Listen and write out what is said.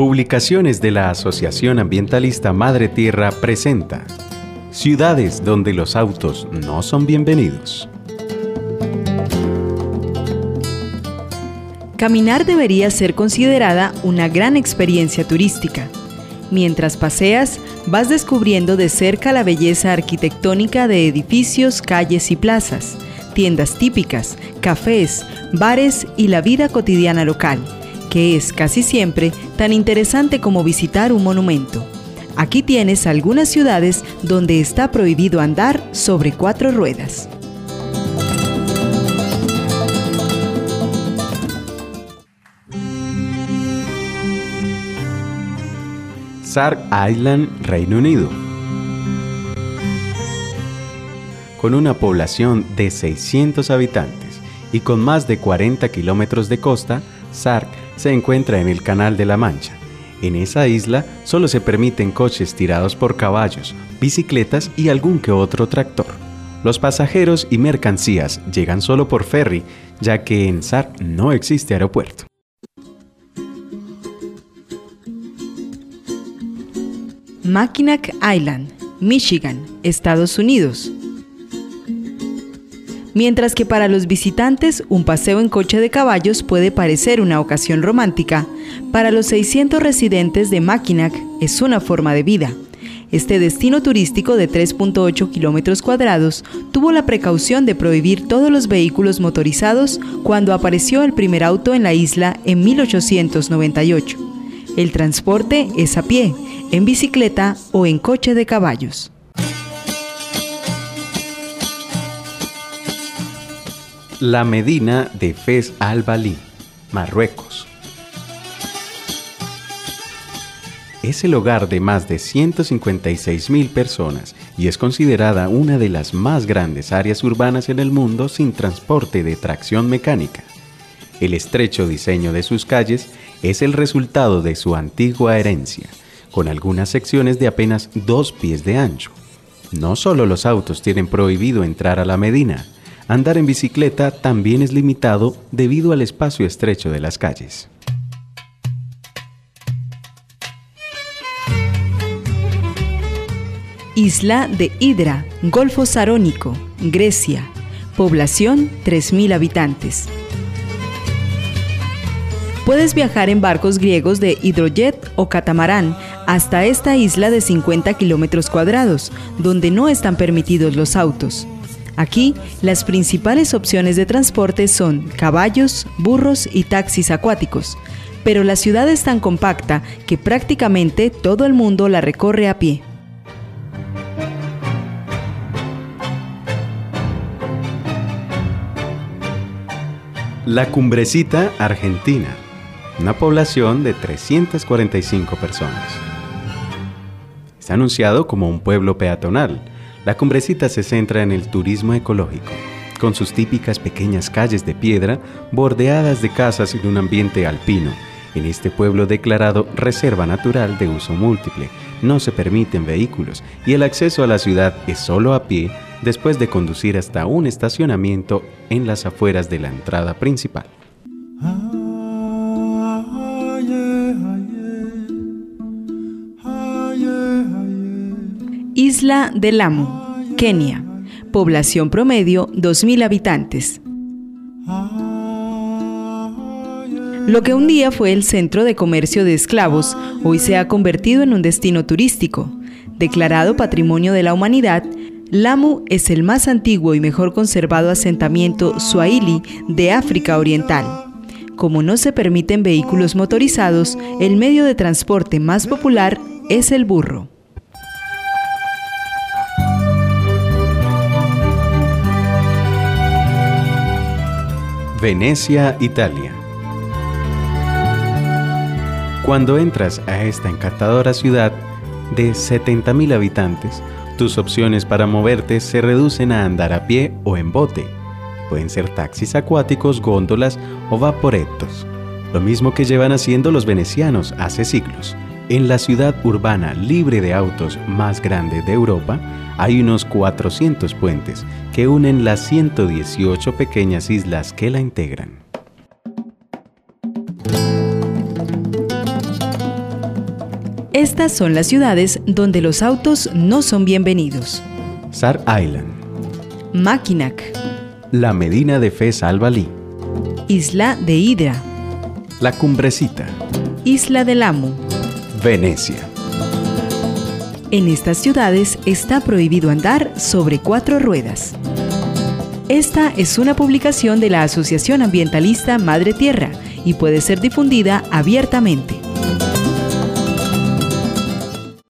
Publicaciones de la Asociación Ambientalista Madre Tierra presenta Ciudades donde los autos no son bienvenidos. Caminar debería ser considerada una gran experiencia turística. Mientras paseas, vas descubriendo de cerca la belleza arquitectónica de edificios, calles y plazas, tiendas típicas, cafés, bares y la vida cotidiana local que es casi siempre tan interesante como visitar un monumento. Aquí tienes algunas ciudades donde está prohibido andar sobre cuatro ruedas. Sark Island, Reino Unido. Con una población de 600 habitantes y con más de 40 kilómetros de costa, Sark se encuentra en el Canal de la Mancha. En esa isla solo se permiten coches tirados por caballos, bicicletas y algún que otro tractor. Los pasajeros y mercancías llegan solo por ferry, ya que en Sark no existe aeropuerto. Mackinac Island, Michigan, Estados Unidos, Mientras que para los visitantes un paseo en coche de caballos puede parecer una ocasión romántica, para los 600 residentes de Mackinac es una forma de vida. Este destino turístico de 3.8 kilómetros cuadrados tuvo la precaución de prohibir todos los vehículos motorizados cuando apareció el primer auto en la isla en 1898. El transporte es a pie, en bicicleta o en coche de caballos. La Medina de Fez al-Balí, Marruecos. Es el hogar de más de 156.000 personas y es considerada una de las más grandes áreas urbanas en el mundo sin transporte de tracción mecánica. El estrecho diseño de sus calles es el resultado de su antigua herencia, con algunas secciones de apenas dos pies de ancho. No solo los autos tienen prohibido entrar a la Medina, andar en bicicleta también es limitado debido al espacio estrecho de las calles. Isla de Hidra, Golfo Sarónico, Grecia. Población 3.000 habitantes. Puedes viajar en barcos griegos de hidrojet o catamarán hasta esta isla de 50 kilómetros cuadrados, donde no están permitidos los autos. Aquí, las principales opciones de transporte son caballos, burros y taxis acuáticos, pero la ciudad es tan compacta que prácticamente todo el mundo la recorre a pie. La Cumbrecita, Argentina, una población de 345 personas. Está anunciado como un pueblo peatonal, la cumbrecita se centra en el turismo ecológico, con sus típicas pequeñas calles de piedra bordeadas de casas en un ambiente alpino. En este pueblo declarado reserva natural de uso múltiple, no se permiten vehículos y el acceso a la ciudad es solo a pie después de conducir hasta un estacionamiento en las afueras de la entrada principal. Isla de Lamu, Kenia. Población promedio 2.000 habitantes. Lo que un día fue el centro de comercio de esclavos, hoy se ha convertido en un destino turístico. Declarado Patrimonio de la Humanidad, Lamu es el más antiguo y mejor conservado asentamiento swahili de África Oriental. Como no se permiten vehículos motorizados, el medio de transporte más popular es el burro. Venecia, Italia. Cuando entras a esta encantadora ciudad de 70.000 habitantes, tus opciones para moverte se reducen a andar a pie o en bote. Pueden ser taxis acuáticos, góndolas o vaporetos, lo mismo que llevan haciendo los venecianos hace siglos. En la ciudad urbana libre de autos más grande de Europa, hay unos 400 puentes que unen las 118 pequeñas islas que la integran. Estas son las ciudades donde los autos no son bienvenidos. Sar Island, Mackinac, La Medina de Fez Albalí, Isla de Hidra, La Cumbrecita, Isla del Amo. Venecia. En estas ciudades está prohibido andar sobre cuatro ruedas. Esta es una publicación de la Asociación Ambientalista Madre Tierra y puede ser difundida abiertamente.